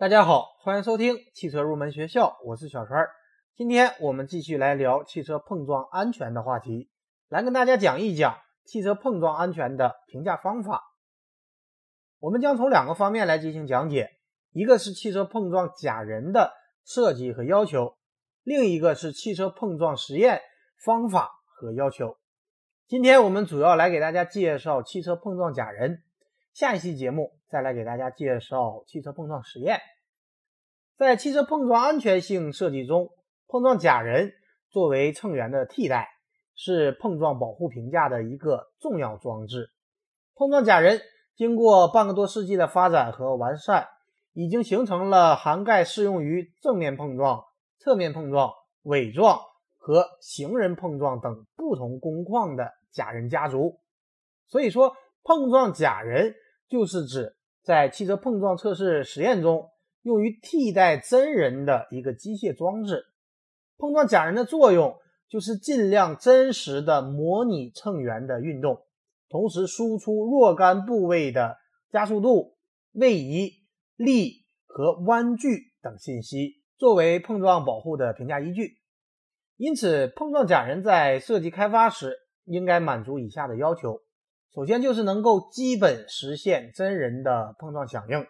大家好，欢迎收听汽车入门学校，我是小川。今天我们继续来聊汽车碰撞安全的话题，来跟大家讲一讲汽车碰撞安全的评价方法。我们将从两个方面来进行讲解，一个是汽车碰撞假人的设计和要求，另一个是汽车碰撞实验方法和要求。今天我们主要来给大家介绍汽车碰撞假人。下一期节目再来给大家介绍汽车碰撞实验。在汽车碰撞安全性设计中，碰撞假人作为乘员的替代，是碰撞保护评价的一个重要装置。碰撞假人经过半个多世纪的发展和完善，已经形成了涵盖适用于正面碰撞、侧面碰撞、伪撞和行人碰撞等不同工况的假人家族。所以说。碰撞假人就是指在汽车碰撞测试实验中用于替代真人的一个机械装置。碰撞假人的作用就是尽量真实的模拟乘员的运动，同时输出若干部位的加速度、位移、力和弯距等信息，作为碰撞保护的评价依据。因此，碰撞假人在设计开发时应该满足以下的要求。首先就是能够基本实现真人的碰撞响应，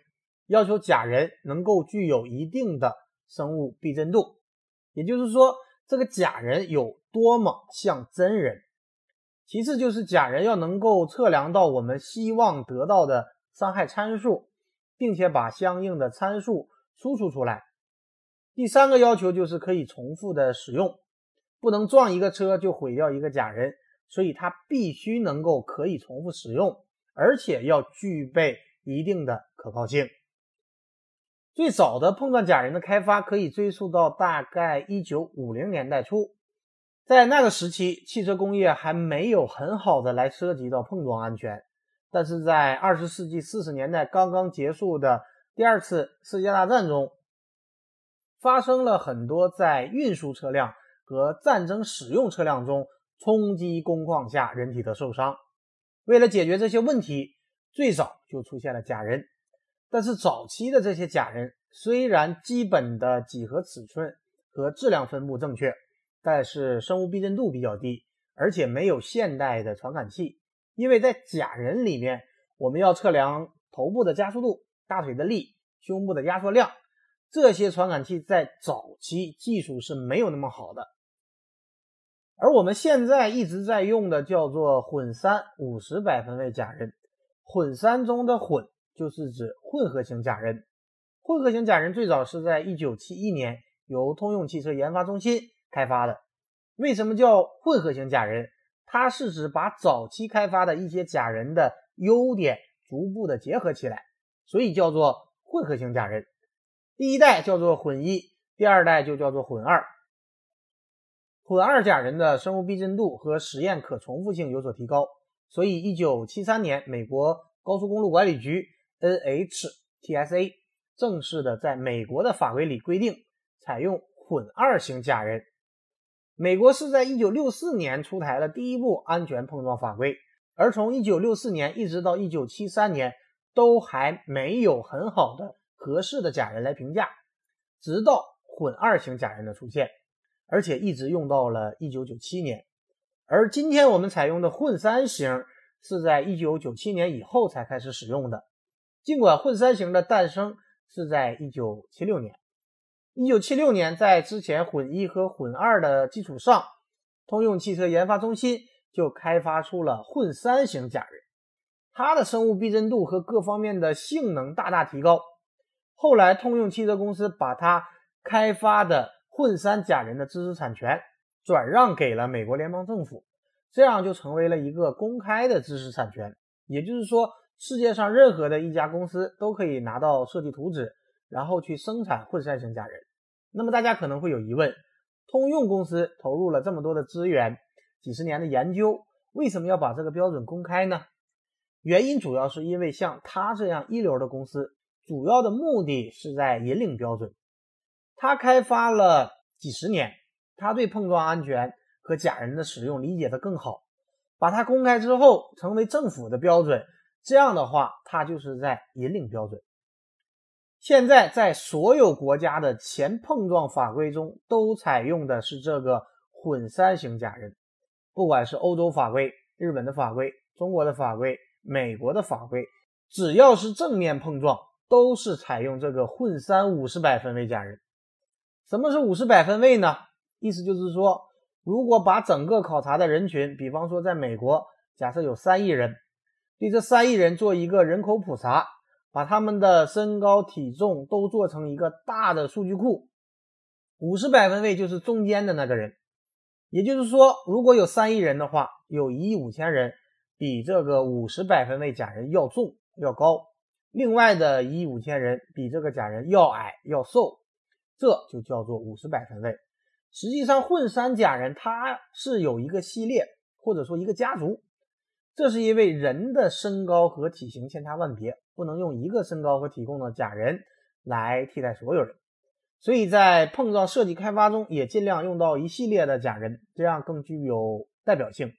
要求假人能够具有一定的生物避震度，也就是说这个假人有多么像真人。其次就是假人要能够测量到我们希望得到的伤害参数，并且把相应的参数输出出来。第三个要求就是可以重复的使用，不能撞一个车就毁掉一个假人。所以它必须能够可以重复使用，而且要具备一定的可靠性。最早的碰撞假人的开发可以追溯到大概一九五零年代初，在那个时期，汽车工业还没有很好的来涉及到碰撞安全。但是在二十世纪四十年代刚刚结束的第二次世界大战中，发生了很多在运输车辆和战争使用车辆中。冲击工况下人体的受伤，为了解决这些问题，最早就出现了假人。但是早期的这些假人虽然基本的几何尺寸和质量分布正确，但是生物避震度比较低，而且没有现代的传感器。因为在假人里面，我们要测量头部的加速度、大腿的力、胸部的压缩量，这些传感器在早期技术是没有那么好的。而我们现在一直在用的叫做混三五十百分位假人，混三中的混就是指混合型假人。混合型假人最早是在一九七一年由通用汽车研发中心开发的。为什么叫混合型假人？它是指把早期开发的一些假人的优点逐步的结合起来，所以叫做混合型假人。第一代叫做混一，第二代就叫做混二。混二假人的生物逼真度和实验可重复性有所提高，所以1973年，美国高速公路管理局 NHTSA 正式的在美国的法规里规定采用混二型假人。美国是在1964年出台了第一部安全碰撞法规，而从1964年一直到1973年，都还没有很好的合适的假人来评价，直到混二型假人的出现。而且一直用到了一九九七年，而今天我们采用的混三型是在一九九七年以后才开始使用的。尽管混三型的诞生是在一九七六年，一九七六年在之前混一和混二的基础上，通用汽车研发中心就开发出了混三型假人，它的生物逼真度和各方面的性能大大提高。后来通用汽车公司把它开发的。混三假人的知识产权转让给了美国联邦政府，这样就成为了一个公开的知识产权。也就是说，世界上任何的一家公司都可以拿到设计图纸，然后去生产混三型假人。那么大家可能会有疑问：通用公司投入了这么多的资源，几十年的研究，为什么要把这个标准公开呢？原因主要是因为像他这样一流的公司，主要的目的是在引领标准。他开发了几十年，他对碰撞安全和假人的使用理解的更好，把它公开之后成为政府的标准，这样的话，他就是在引领标准。现在在所有国家的前碰撞法规中，都采用的是这个混三型假人。不管是欧洲法规、日本的法规、中国的法规、美国的法规，只要是正面碰撞，都是采用这个混三五十百分位假人。什么是五十百分位呢？意思就是说，如果把整个考察的人群，比方说在美国，假设有三亿人，对这三亿人做一个人口普查。把他们的身高、体重都做成一个大的数据库，五十百分位就是中间的那个人，也就是说，如果有三亿人的话，有一亿五千人比这个五十百分位假人要重要高，另外的一亿五千人比这个假人要矮要瘦，这就叫做五十百分位。实际上，混三假人他是有一个系列或者说一个家族。这是因为人的身高和体型千差万别，不能用一个身高和体重的假人来替代所有人，所以在碰撞设计开发中也尽量用到一系列的假人，这样更具有代表性。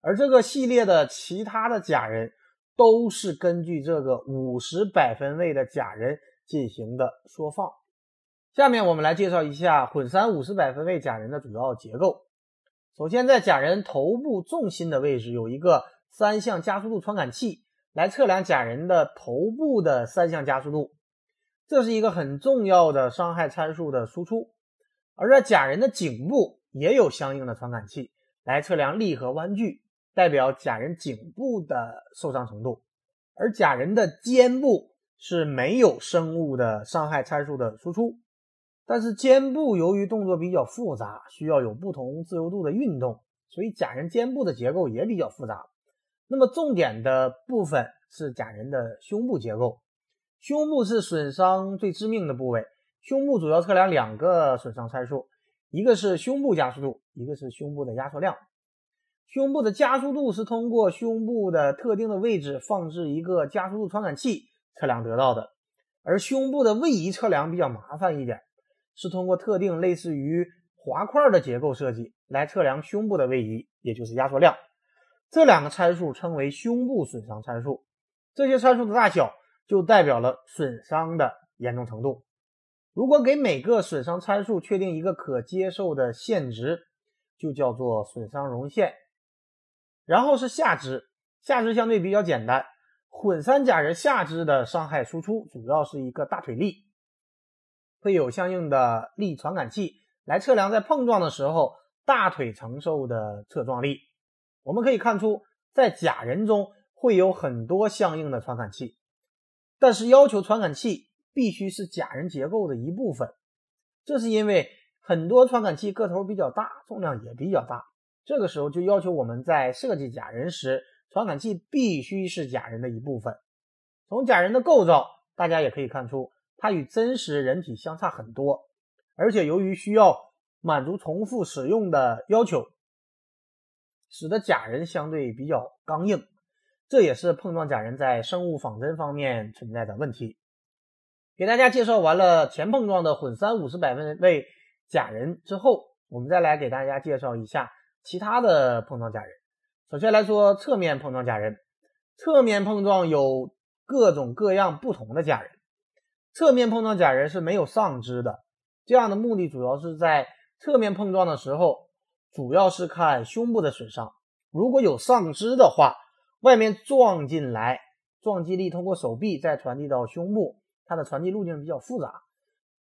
而这个系列的其他的假人都是根据这个五十百分位的假人进行的缩放。下面我们来介绍一下混三五十百分位假人的主要结构。首先，在假人头部重心的位置有一个三相加速度传感器，来测量假人的头部的三相加速度，这是一个很重要的伤害参数的输出。而在假人的颈部也有相应的传感器，来测量力和弯距，代表假人颈部的受伤程度。而假人的肩部是没有生物的伤害参数的输出。但是肩部由于动作比较复杂，需要有不同自由度的运动，所以假人肩部的结构也比较复杂。那么重点的部分是假人的胸部结构，胸部是损伤最致命的部位。胸部主要测量两个损伤参数，一个是胸部加速度，一个是胸部的压缩量。胸部的加速度是通过胸部的特定的位置放置一个加速度传感器测量得到的，而胸部的位移测量比较麻烦一点。是通过特定类似于滑块的结构设计来测量胸部的位移，也就是压缩量。这两个参数称为胸部损伤参数。这些参数的大小就代表了损伤的严重程度。如果给每个损伤参数确定一个可接受的限值，就叫做损伤容限。然后是下肢，下肢相对比较简单。混三假人下肢的伤害输出主要是一个大腿力。会有相应的力传感器来测量在碰撞的时候大腿承受的侧撞力。我们可以看出，在假人中会有很多相应的传感器，但是要求传感器必须是假人结构的一部分。这是因为很多传感器个头比较大，重量也比较大。这个时候就要求我们在设计假人时，传感器必须是假人的一部分。从假人的构造，大家也可以看出。它与真实人体相差很多，而且由于需要满足重复使用的要求，使得假人相对比较刚硬，这也是碰撞假人在生物仿真方面存在的问题。给大家介绍完了前碰撞的混三五十百分位假人之后，我们再来给大家介绍一下其他的碰撞假人。首先来说侧面碰撞假人，侧面碰撞有各种各样不同的假人。侧面碰撞假人是没有上肢的，这样的目的主要是在侧面碰撞的时候，主要是看胸部的损伤。如果有上肢的话，外面撞进来，撞击力通过手臂再传递到胸部，它的传递路径比较复杂，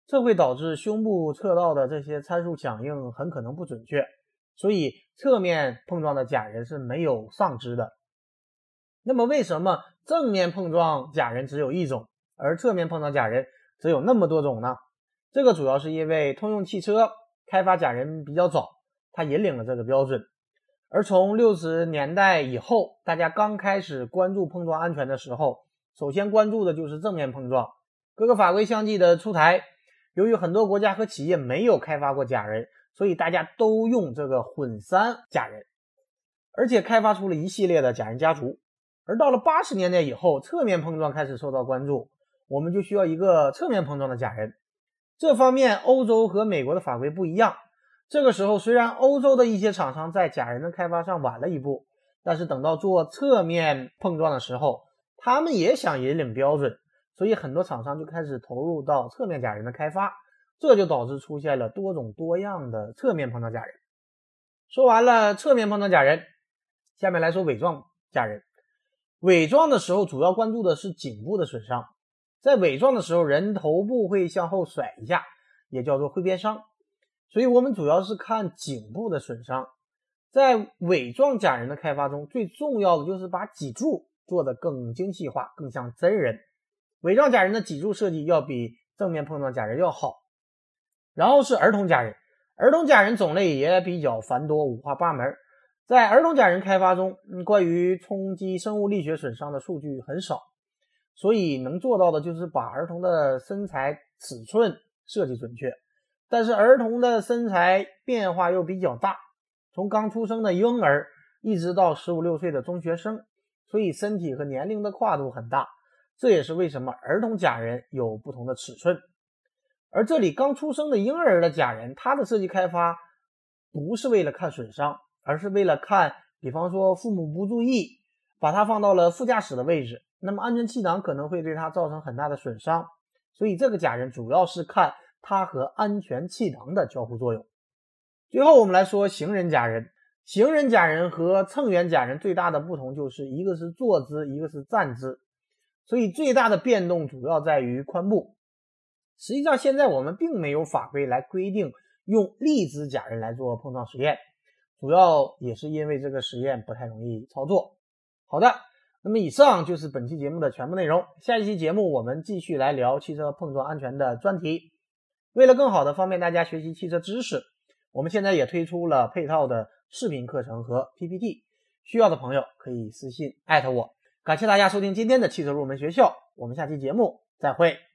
这会导致胸部测到的这些参数响应很可能不准确。所以侧面碰撞的假人是没有上肢的。那么为什么正面碰撞假人只有一种？而侧面碰撞假人则有那么多种呢？这个主要是因为通用汽车开发假人比较早，它引领了这个标准。而从六十年代以后，大家刚开始关注碰撞安全的时候，首先关注的就是正面碰撞。各个法规相继的出台，由于很多国家和企业没有开发过假人，所以大家都用这个混三假人，而且开发出了一系列的假人家族。而到了八十年代以后，侧面碰撞开始受到关注。我们就需要一个侧面碰撞的假人，这方面欧洲和美国的法规不一样。这个时候，虽然欧洲的一些厂商在假人的开发上晚了一步，但是等到做侧面碰撞的时候，他们也想引领标准，所以很多厂商就开始投入到侧面假人的开发，这就导致出现了多种多样的侧面碰撞假人。说完了侧面碰撞假人，下面来说伪装假人。伪装的时候主要关注的是颈部的损伤，在伪装的时候，人头部会向后甩一下，也叫做会变伤，所以我们主要是看颈部的损伤。在伪装假人的开发中，最重要的就是把脊柱做得更精细化，更像真人。伪装假人的脊柱设计要比正面碰撞假人要好。然后是儿童假人，儿童假人种类也比较繁多，五花八门。在儿童假人开发中，关于冲击生物力学损伤的数据很少，所以能做到的就是把儿童的身材尺寸设计准确。但是儿童的身材变化又比较大，从刚出生的婴儿一直到十五六岁的中学生，所以身体和年龄的跨度很大。这也是为什么儿童假人有不同的尺寸。而这里刚出生的婴儿的假人，它的设计开发不是为了看损伤。而是为了看，比方说父母不注意，把它放到了副驾驶的位置，那么安全气囊可能会对它造成很大的损伤，所以这个假人主要是看它和安全气囊的交互作用。最后我们来说行人假人，行人假人和乘员假人最大的不同就是一个是坐姿，一个是站姿，所以最大的变动主要在于髋部。实际上现在我们并没有法规来规定用立姿假人来做碰撞实验。主要也是因为这个实验不太容易操作。好的，那么以上就是本期节目的全部内容。下一期节目我们继续来聊汽车碰撞安全的专题。为了更好的方便大家学习汽车知识，我们现在也推出了配套的视频课程和 PPT，需要的朋友可以私信艾特我。感谢大家收听今天的汽车入门学校，我们下期节目再会。